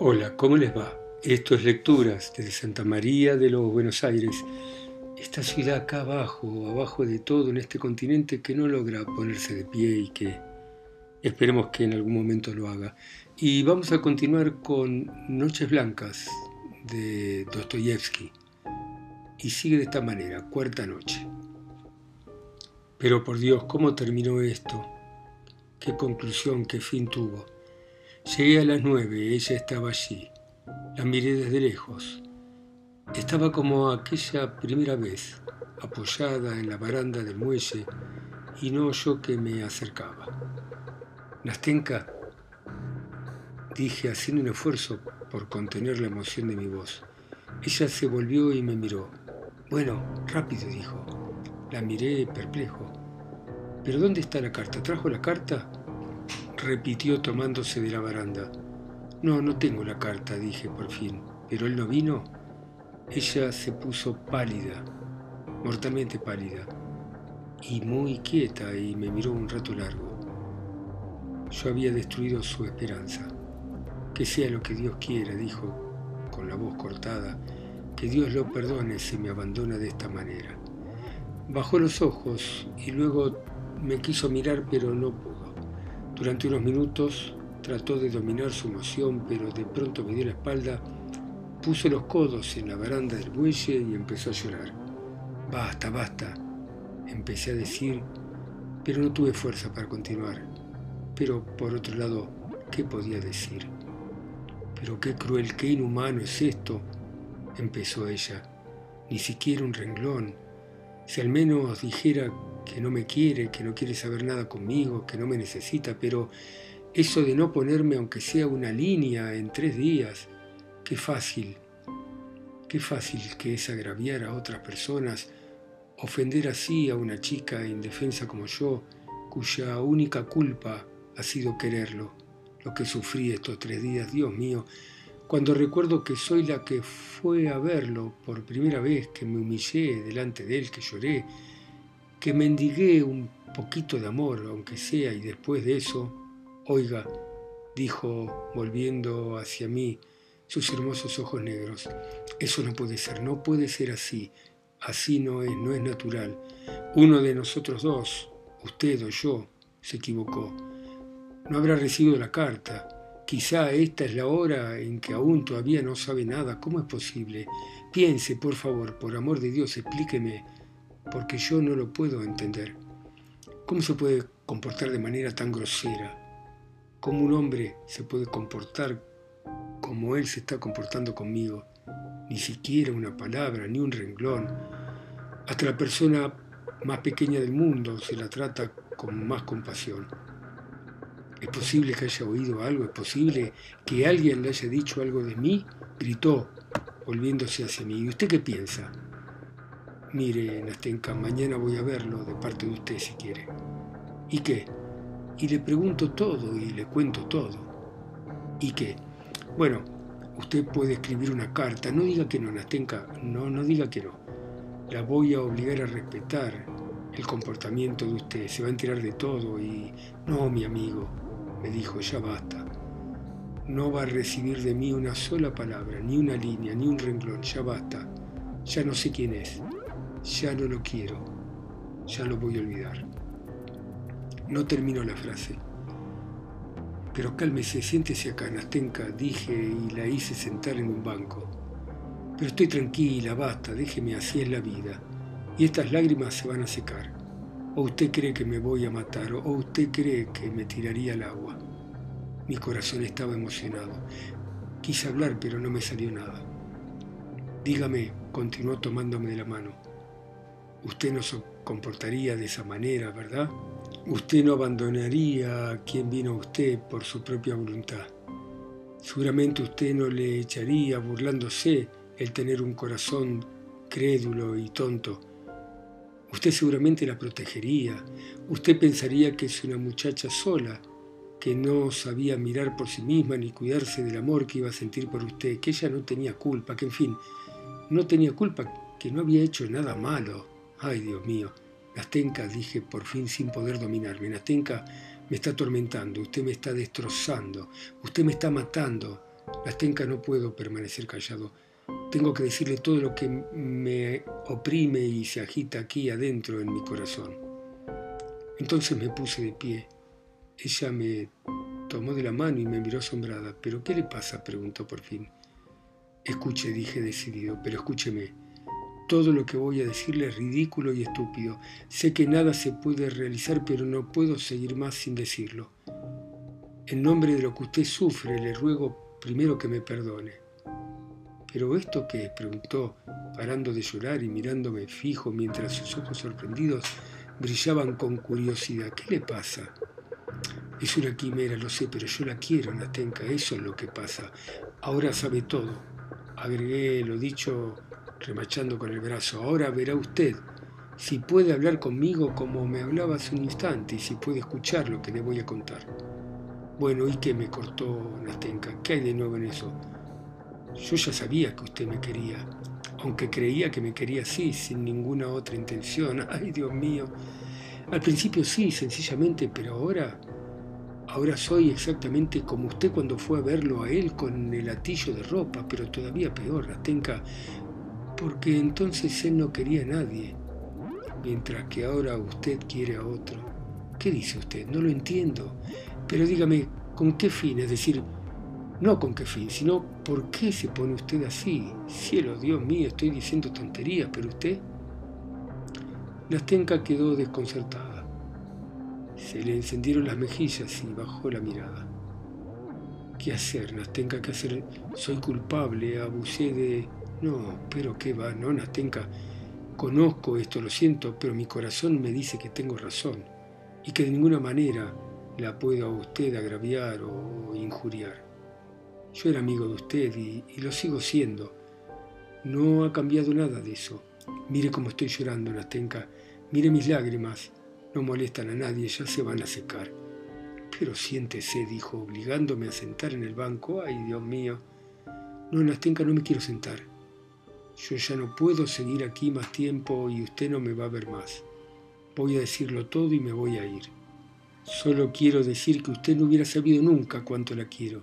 Hola, ¿cómo les va? Esto es Lecturas desde Santa María de los Buenos Aires, esta ciudad acá abajo, abajo de todo en este continente que no logra ponerse de pie y que esperemos que en algún momento lo haga. Y vamos a continuar con Noches Blancas de Dostoyevsky. Y sigue de esta manera, cuarta noche. Pero por Dios, ¿cómo terminó esto? ¿Qué conclusión, qué fin tuvo? Llegué a las nueve, ella estaba allí. La miré desde lejos. Estaba como aquella primera vez, apoyada en la baranda del muelle, y no yo que me acercaba. Nastenka, dije haciendo un esfuerzo por contener la emoción de mi voz. Ella se volvió y me miró. Bueno, rápido, dijo. La miré perplejo. ¿Pero dónde está la carta? ¿Trajo la carta? Repitió tomándose de la baranda. No, no tengo la carta, dije por fin. ¿Pero él no vino? Ella se puso pálida, mortalmente pálida, y muy quieta, y me miró un rato largo. Yo había destruido su esperanza. Que sea lo que Dios quiera, dijo con la voz cortada, que Dios lo perdone si me abandona de esta manera. Bajó los ojos y luego me quiso mirar, pero no pudo. Durante unos minutos trató de dominar su emoción, pero de pronto me dio la espalda Puso los codos en la baranda del buelle y empezó a llorar. Basta, basta, empecé a decir, pero no tuve fuerza para continuar. Pero por otro lado, ¿qué podía decir? Pero qué cruel, qué inhumano es esto, empezó ella. Ni siquiera un renglón. Si al menos dijera que no me quiere, que no quiere saber nada conmigo, que no me necesita, pero eso de no ponerme aunque sea una línea en tres días, Qué fácil, qué fácil que es agraviar a otras personas, ofender así a una chica indefensa como yo, cuya única culpa ha sido quererlo, lo que sufrí estos tres días, Dios mío, cuando recuerdo que soy la que fue a verlo por primera vez, que me humillé delante de él, que lloré, que mendigué un poquito de amor, aunque sea, y después de eso, oiga, dijo volviendo hacia mí, sus hermosos ojos negros. Eso no puede ser, no puede ser así. Así no es, no es natural. Uno de nosotros dos, usted o yo, se equivocó. No habrá recibido la carta. Quizá esta es la hora en que aún todavía no sabe nada. ¿Cómo es posible? Piense, por favor, por amor de Dios, explíqueme, porque yo no lo puedo entender. ¿Cómo se puede comportar de manera tan grosera? ¿Cómo un hombre se puede comportar como Él se está comportando conmigo, ni siquiera una palabra, ni un renglón. Hasta la persona más pequeña del mundo se la trata con más compasión. ¿Es posible que haya oído algo? ¿Es posible que alguien le haya dicho algo de mí? Gritó, volviéndose hacia mí. ¿Y usted qué piensa? Mire, Nastenka, mañana voy a verlo de parte de usted si quiere. ¿Y qué? Y le pregunto todo y le cuento todo. ¿Y qué? Bueno, usted puede escribir una carta, no diga que no, Nastenka, no, no diga que no. La voy a obligar a respetar el comportamiento de usted, se va a enterar de todo y... No, mi amigo, me dijo, ya basta. No va a recibir de mí una sola palabra, ni una línea, ni un renglón, ya basta. Ya no sé quién es, ya no lo quiero, ya lo voy a olvidar. No terminó la frase. Pero cálmese, siéntese acá, Nastenka, dije y la hice sentar en un banco. Pero estoy tranquila, basta, déjeme, así es la vida. Y estas lágrimas se van a secar. O usted cree que me voy a matar, o usted cree que me tiraría al agua. Mi corazón estaba emocionado. Quise hablar, pero no me salió nada. Dígame, continuó tomándome de la mano. Usted no se comportaría de esa manera, ¿verdad? Usted no abandonaría a quien vino a usted por su propia voluntad. Seguramente usted no le echaría burlándose el tener un corazón crédulo y tonto. Usted seguramente la protegería. Usted pensaría que es una muchacha sola, que no sabía mirar por sí misma ni cuidarse del amor que iba a sentir por usted, que ella no tenía culpa, que en fin, no tenía culpa, que no había hecho nada malo. Ay, Dios mío. Nastenka, dije por fin sin poder dominarme, Nastenka me está atormentando, usted me está destrozando, usted me está matando. Nastenka, no puedo permanecer callado. Tengo que decirle todo lo que me oprime y se agita aquí adentro en mi corazón. Entonces me puse de pie. Ella me tomó de la mano y me miró asombrada. ¿Pero qué le pasa? preguntó por fin. Escuche, dije decidido, pero escúcheme. Todo lo que voy a decirle es ridículo y estúpido. Sé que nada se puede realizar, pero no puedo seguir más sin decirlo. En nombre de lo que usted sufre, le ruego primero que me perdone. ¿Pero esto qué? preguntó, parando de llorar y mirándome fijo mientras sus ojos sorprendidos brillaban con curiosidad. ¿Qué le pasa? Es una quimera, lo sé, pero yo la quiero, Nastenka, eso es lo que pasa. Ahora sabe todo. Agregué lo dicho remachando con el brazo. Ahora verá usted si puede hablar conmigo como me hablaba hace un instante y si puede escuchar lo que le voy a contar. Bueno, ¿y qué me cortó Nastenka? ¿Qué hay de nuevo en eso? Yo ya sabía que usted me quería, aunque creía que me quería así, sin ninguna otra intención. Ay, Dios mío. Al principio sí, sencillamente, pero ahora... Ahora soy exactamente como usted cuando fue a verlo a él con el atillo de ropa, pero todavía peor, Nastenka porque entonces él no quería a nadie, mientras que ahora usted quiere a otro. ¿Qué dice usted? No lo entiendo. Pero dígame, ¿con qué fin? Es decir, no con qué fin, sino ¿por qué se pone usted así? Cielo, Dios mío, estoy diciendo tonterías, pero usted... Nastenka quedó desconcertada. Se le encendieron las mejillas y bajó la mirada. ¿Qué hacer, Nastenka? ¿Qué hacer? Soy culpable, abusé de... No, pero qué va, no, Nastenka. Conozco esto, lo siento, pero mi corazón me dice que tengo razón y que de ninguna manera la puedo a usted agraviar o injuriar. Yo era amigo de usted y, y lo sigo siendo. No ha cambiado nada de eso. Mire cómo estoy llorando, Nastenka. Mire mis lágrimas. No molestan a nadie, ya se van a secar. Pero siéntese, dijo, obligándome a sentar en el banco. Ay, Dios mío. No, Nastenka, no me quiero sentar. Yo ya no puedo seguir aquí más tiempo y usted no me va a ver más. Voy a decirlo todo y me voy a ir. Solo quiero decir que usted no hubiera sabido nunca cuánto la quiero.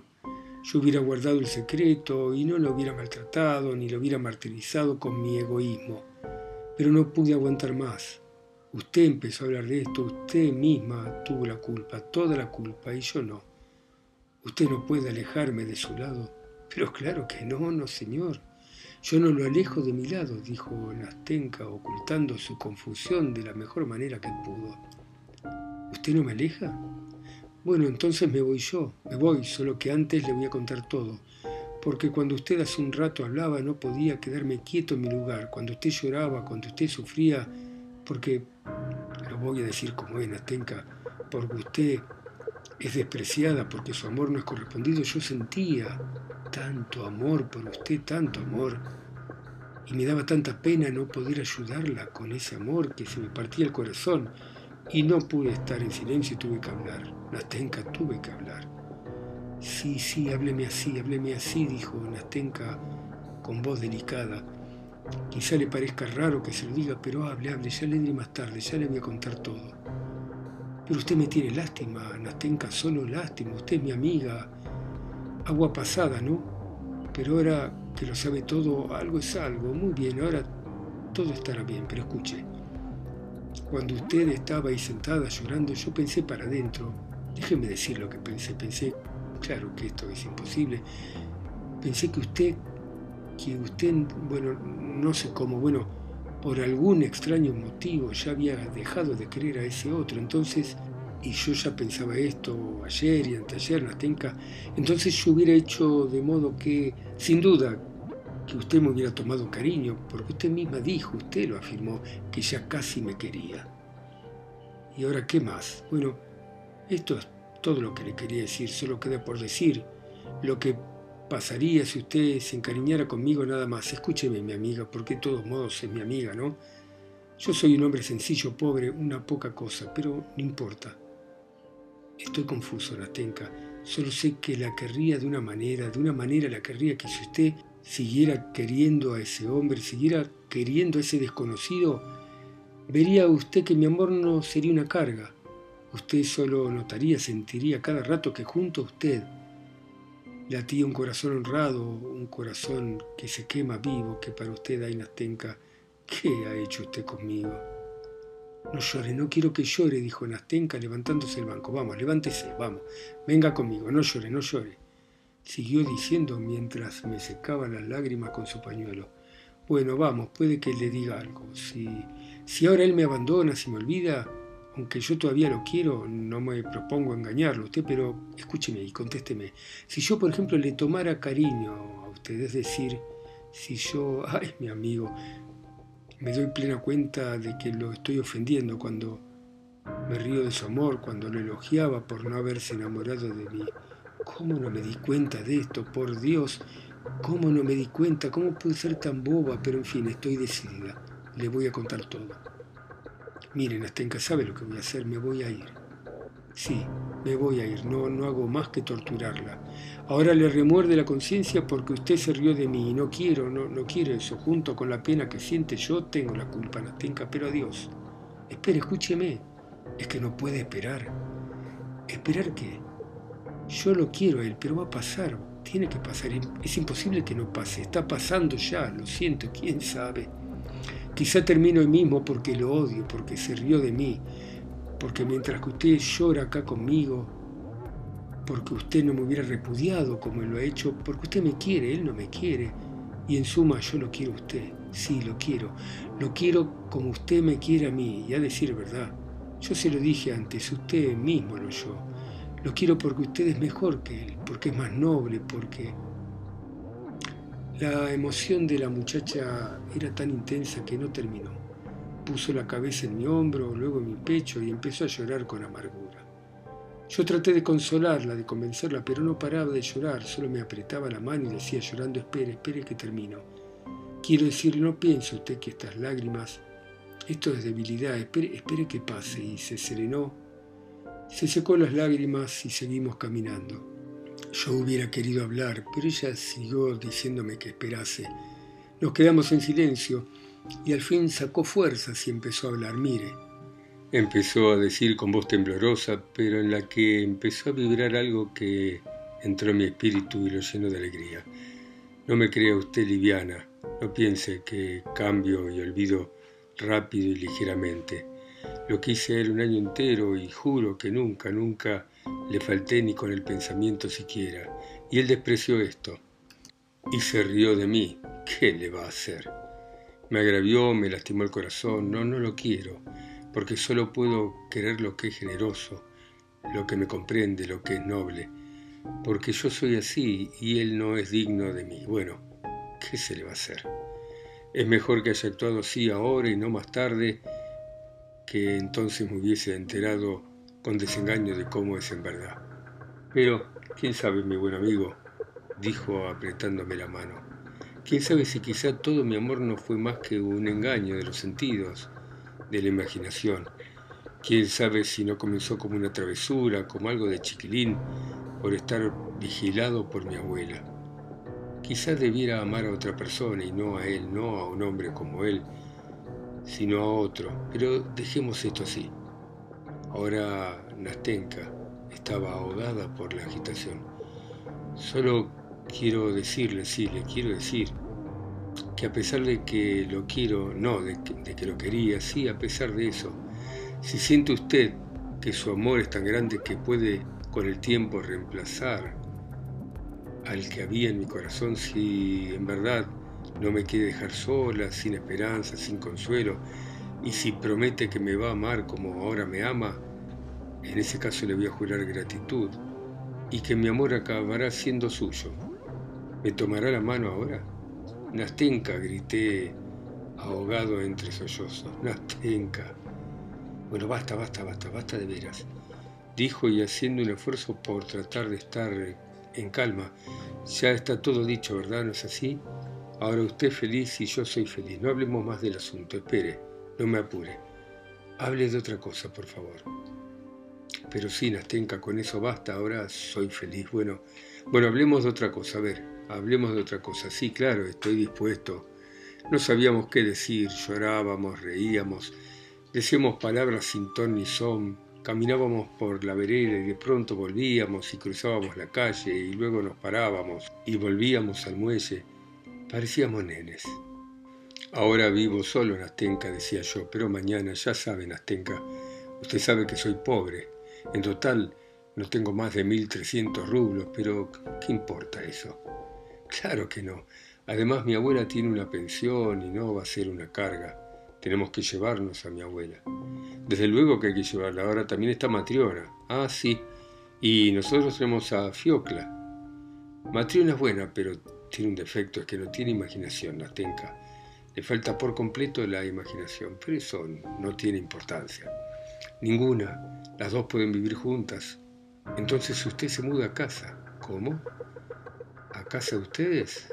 Yo hubiera guardado el secreto y no lo hubiera maltratado ni lo hubiera martirizado con mi egoísmo. Pero no pude aguantar más. Usted empezó a hablar de esto, usted misma tuvo la culpa, toda la culpa, y yo no. Usted no puede alejarme de su lado. Pero claro que no, no, señor. Yo no lo alejo de mi lado, dijo Nastenka, ocultando su confusión de la mejor manera que pudo. ¿Usted no me aleja? Bueno, entonces me voy yo, me voy, solo que antes le voy a contar todo, porque cuando usted hace un rato hablaba no podía quedarme quieto en mi lugar, cuando usted lloraba, cuando usted sufría, porque, lo voy a decir como es, Nastenka, porque usted es despreciada, porque su amor no es correspondido, yo sentía tanto amor por usted, tanto amor, y me daba tanta pena no poder ayudarla con ese amor que se me partía el corazón, y no pude estar en silencio y tuve que hablar. Nastenka, tuve que hablar. Sí, sí, hábleme así, hábleme así, dijo Nastenka con voz delicada. Quizá le parezca raro que se lo diga, pero hable, hable, ya le diré más tarde, ya le voy a contar todo. Pero usted me tiene lástima, Nastenka, solo lástima, usted es mi amiga, agua pasada, ¿no? Pero ahora que lo sabe todo, algo es algo. Muy bien, ahora todo estará bien, pero escuche. Cuando usted estaba ahí sentada llorando, yo pensé para adentro. Déjeme decir lo que pensé. Pensé, claro que esto es imposible. Pensé que usted, que usted, bueno, no sé cómo, bueno, por algún extraño motivo ya había dejado de querer a ese otro. Entonces y ya pensaba esto ayer y anteayer, Nastenka, entonces yo hubiera hecho de modo que, sin duda, que usted me hubiera tomado cariño, porque usted misma dijo, usted lo afirmó, que ya casi me quería. ¿Y ahora qué más? Bueno, esto es todo lo que le quería decir, solo queda por decir lo que pasaría si usted se encariñara conmigo nada más. Escúcheme, mi amiga, porque de todos modos es mi amiga, ¿no? Yo soy un hombre sencillo, pobre, una poca cosa, pero no importa. Estoy confuso, Nastenka. Solo sé que la querría de una manera, de una manera la querría que si usted siguiera queriendo a ese hombre, siguiera queriendo a ese desconocido, vería usted que mi amor no sería una carga. Usted solo notaría, sentiría cada rato que junto a usted latía un corazón honrado, un corazón que se quema vivo, que para usted, Ainastenka, ¿qué ha hecho usted conmigo? No llore, no quiero que llore, dijo Nastenka levantándose el banco. Vamos, levántese, vamos, venga conmigo, no llore, no llore. Siguió diciendo mientras me secaba las lágrimas con su pañuelo. Bueno, vamos, puede que le diga algo. Si, si ahora él me abandona, si me olvida, aunque yo todavía lo quiero, no me propongo engañarlo usted, pero escúcheme y contésteme. Si yo, por ejemplo, le tomara cariño a usted, es decir, si yo, ay, mi amigo, me doy plena cuenta de que lo estoy ofendiendo cuando me río de su amor, cuando lo elogiaba por no haberse enamorado de mí. ¿Cómo no me di cuenta de esto? Por Dios, ¿cómo no me di cuenta? ¿Cómo pude ser tan boba? Pero en fin, estoy decidida. Le voy a contar todo. Miren, Astenka sabe lo que voy a hacer, me voy a ir. Sí, me voy a ir, no, no hago más que torturarla. Ahora le remuerde la conciencia porque usted se rió de mí y no quiero, no, no quiero eso. Junto con la pena que siente yo, tengo la culpa, Nastenka, pero adiós. Espere, escúcheme. Es que no puede esperar. ¿Esperar qué? Yo lo quiero a él, pero va a pasar. Tiene que pasar. Es imposible que no pase. Está pasando ya, lo siento, quién sabe. Quizá termino hoy mismo porque lo odio, porque se rió de mí, porque mientras que usted llora acá conmigo, porque usted no me hubiera repudiado como él lo ha hecho, porque usted me quiere, él no me quiere, y en suma yo lo quiero a usted, sí, lo quiero, lo quiero como usted me quiere a mí, y a decir verdad, yo se lo dije antes, usted mismo lo yo, lo quiero porque usted es mejor que él, porque es más noble, porque la emoción de la muchacha era tan intensa que no terminó. Puso la cabeza en mi hombro, luego en mi pecho y empezó a llorar con amargura. Yo traté de consolarla, de convencerla, pero no paraba de llorar, solo me apretaba la mano y decía llorando, espere, espere que termino. Quiero decirle, no piense usted que estas lágrimas, esto es debilidad, espere, espere que pase. Y se serenó, se secó las lágrimas y seguimos caminando. Yo hubiera querido hablar, pero ella siguió diciéndome que esperase. Nos quedamos en silencio y al fin sacó fuerzas y empezó a hablar. Mire, empezó a decir con voz temblorosa, pero en la que empezó a vibrar algo que entró en mi espíritu y lo llenó de alegría. No me crea usted liviana, no piense que cambio y olvido rápido y ligeramente. Lo quise él un año entero y juro que nunca, nunca le falté ni con el pensamiento siquiera, y él despreció esto. Y se rió de mí. ¿Qué le va a hacer? Me agravió, me lastimó el corazón. No, no lo quiero, porque solo puedo querer lo que es generoso, lo que me comprende, lo que es noble, porque yo soy así y él no es digno de mí. Bueno, ¿qué se le va a hacer? Es mejor que haya actuado así ahora y no más tarde, que entonces me hubiese enterado con desengaño de cómo es en verdad. Pero, quién sabe, mi buen amigo, dijo apretándome la mano. Quién sabe si quizá todo mi amor no fue más que un engaño de los sentidos, de la imaginación. Quién sabe si no comenzó como una travesura, como algo de chiquilín, por estar vigilado por mi abuela. Quizá debiera amar a otra persona y no a él, no a un hombre como él, sino a otro. Pero dejemos esto así. Ahora Nastenka estaba ahogada por la agitación. Solo quiero decirle, sí, le quiero decir que a pesar de que lo quiero, no, de que, lo quería, sí, a pesar de eso, si siente usted que su amor es tan grande que puede con el tiempo reemplazar al que había en mi corazón, si en verdad no me quiere dejar sola, sin esperanza, sin consuelo, y si promete que me va a amar como ahora me ama, en ese caso le voy a jurar gratitud y que mi amor acabará siendo suyo. ¿Me tomará la mano ahora? Nastenka, grité ahogado entre sollozos. Nastenka. Bueno, basta, basta, basta, basta de veras. Dijo y haciendo un esfuerzo por tratar de estar en calma. Ya está todo dicho, ¿verdad? ¿No es así? Ahora usted es feliz y yo soy feliz. No hablemos más del asunto. Espere, no me apure. Hable de otra cosa, por favor. Pero sí, Nastenka, con eso basta, ahora soy feliz. Bueno, bueno, hablemos de otra cosa, a ver, hablemos de otra cosa. Sí, claro, estoy dispuesto. No sabíamos qué decir, llorábamos, reíamos, decíamos palabras sin ton ni son, Caminábamos por la vereda y de pronto volvíamos y cruzábamos la calle y luego nos parábamos y volvíamos al muelle. Parecíamos nenes. Ahora vivo solo en Astenca, decía yo, pero mañana, ya saben, Astenca, usted sabe que soy pobre. En total no tengo más de 1.300 rublos, pero ¿qué importa eso? Claro que no. Además mi abuela tiene una pensión y no va a ser una carga. Tenemos que llevarnos a mi abuela. Desde luego que hay que llevarla. Ahora también está Matriona. Ah, sí. Y nosotros tenemos a Fiocla. Matriona es buena, pero tiene un defecto, es que no tiene imaginación, la tenca. Le falta por completo la imaginación, pero eso no tiene importancia. Ninguna. Las dos pueden vivir juntas. Entonces usted se muda a casa. ¿Cómo? ¿A casa de ustedes?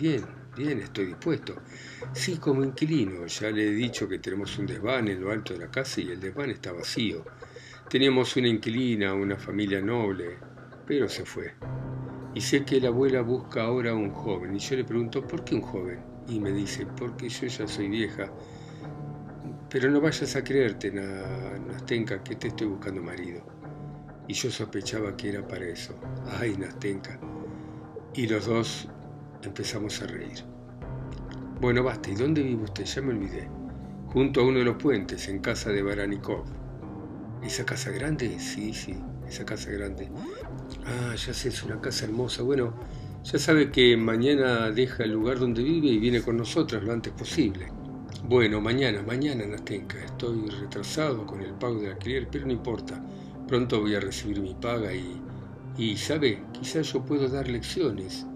Bien, bien, estoy dispuesto. Sí, como inquilino. Ya le he dicho que tenemos un desván en lo alto de la casa y el desván está vacío. Teníamos una inquilina, una familia noble, pero se fue. Y sé que la abuela busca ahora un joven. Y yo le pregunto, ¿por qué un joven? Y me dice, porque yo ya soy vieja. Pero no vayas a creerte, Nastenka, que te estoy buscando marido. Y yo sospechaba que era para eso. Ay, Nastenka. Y los dos empezamos a reír. Bueno, basta. ¿Y dónde vive usted? Ya me olvidé. Junto a uno de los puentes, en casa de Baranikov. ¿Esa casa grande? Sí, sí, esa casa grande. Ah, ya sé, es una casa hermosa. Bueno, ya sabe que mañana deja el lugar donde vive y viene con nosotras lo antes posible. Bueno, mañana, mañana, Nastenka. Estoy retrasado con el pago del alquiler, pero no importa. Pronto voy a recibir mi paga y... Y, ¿sabe? Quizás yo puedo dar lecciones.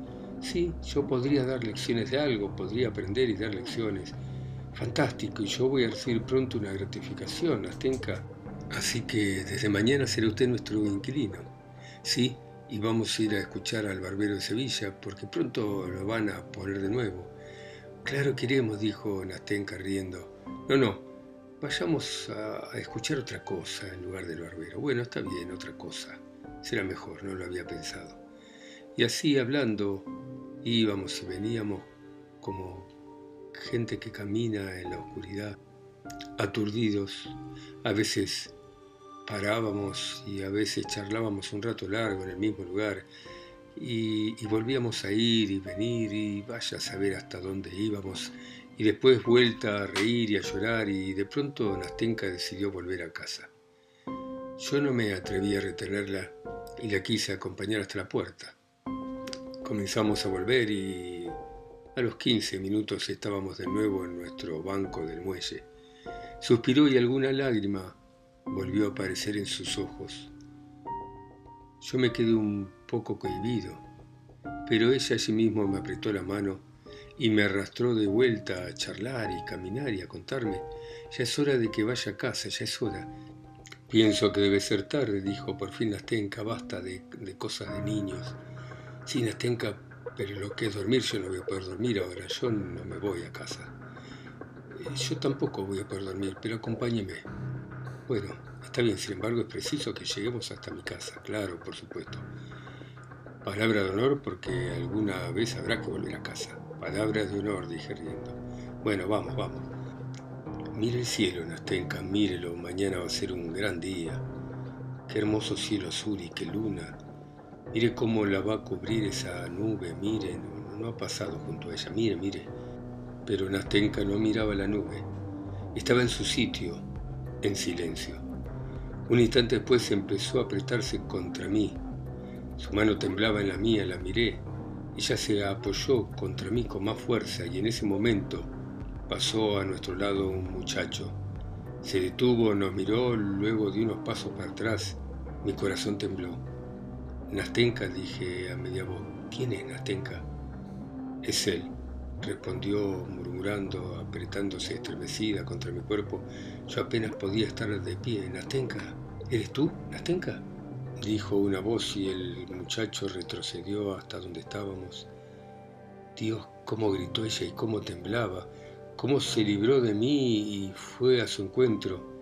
Sí, yo podría dar lecciones de algo, podría aprender y dar lecciones. Fantástico, y yo voy a recibir pronto una gratificación, Nastenka. Así que desde mañana será usted nuestro inquilino. Sí, y vamos a ir a escuchar al barbero de Sevilla, porque pronto lo van a poner de nuevo. Claro queremos, dijo Nastenka riendo. No, no, vayamos a, escuchar otra cosa en lugar del barbero. Bueno, está bien, otra cosa. Será mejor, no lo había pensado. Y así hablando, íbamos y veníamos como gente que camina en la oscuridad, aturdidos, a veces parábamos y a veces charlábamos un rato largo en el mismo lugar y, volvíamos a ir y venir y vaya a saber hasta dónde íbamos y después vuelta a reír y a llorar y de pronto Nastenka decidió volver a casa. Yo no me atreví a retenerla y la quise acompañar hasta la puerta. Comenzamos a volver y a los 15 minutos estábamos de nuevo en nuestro banco del muelle. Suspiró y alguna lágrima volvió a aparecer en sus ojos. Yo me quedé un poco cohibido, pero ella allí mismo me apretó la mano y me arrastró de vuelta a charlar y caminar y a contarme. Ya es hora de que vaya a casa, ya es hora. Pienso que debe ser tarde, dijo por fin Nastenka, basta de, de cosas de niños. Sí, Nastenka, pero lo que es dormir, yo no voy a poder dormir ahora, yo no me voy a casa. Eh, yo tampoco voy a poder dormir, pero acompáñeme. Bueno, está bien, sin embargo es preciso que lleguemos hasta mi casa, claro, por supuesto. Palabra de honor porque alguna vez habrá que volver a casa. Palabra de honor, dije riendo. Bueno, vamos, vamos. Mire el cielo, Nastenka, mírelo, mañana va a ser un gran día. Qué hermoso cielo azul y qué luna. Mire cómo la va a cubrir esa nube, mire, no, no ha pasado junto a ella, mire, mire. Pero Nastenka no miraba la nube. Estaba en su sitio, en silencio. Un instante después empezó a apretarse contra mí. Su mano temblaba en la mía, la miré. Ella se apoyó contra mí con más fuerza y en ese momento pasó a nuestro lado un muchacho. Se detuvo, nos miró, luego de unos pasos para atrás. Mi corazón tembló. Nastenka, dije a media voz. ¿Quién es Nastenka? Es él respondió murmurando, apretándose estremecida contra mi cuerpo. Yo apenas podía estar de pie. Nastenka, ¿eres tú, Nastenka? Dijo una voz y el muchacho retrocedió hasta donde estábamos. Dios, cómo gritó ella y cómo temblaba, cómo se libró de mí y fue a su encuentro.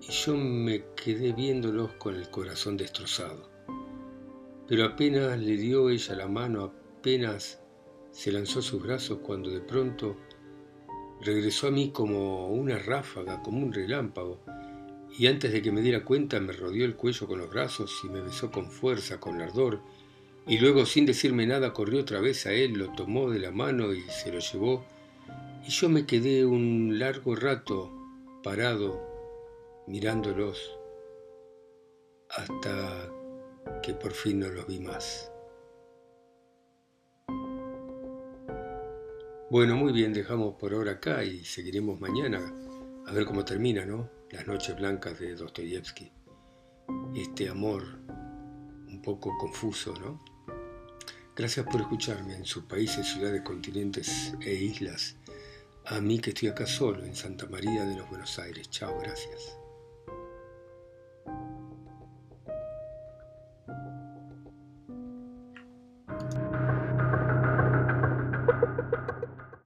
Y yo me quedé viéndolos con el corazón destrozado. Pero apenas le dio ella la mano, apenas se lanzó a sus brazos cuando de pronto regresó a mí como una ráfaga, como un relámpago. y antes de que me diera cuenta me rodeó el cuello con los brazos y me besó con fuerza, con ardor, y luego sin decirme nada corrió otra vez a él, lo tomó de la mano y se lo llevó, y yo me quedé un largo rato parado mirándolos hasta que por fin no los vi más. Bueno, muy bien, dejamos por ahora acá y seguiremos mañana a ver cómo termina, ¿no? Las noches blancas de Dostoyevsky. Este amor un poco confuso, ¿no? Gracias por escucharme en sus países, ciudades, continentes e islas. A mí que estoy acá solo, en Santa María de los Buenos Aires. Chao, gracias.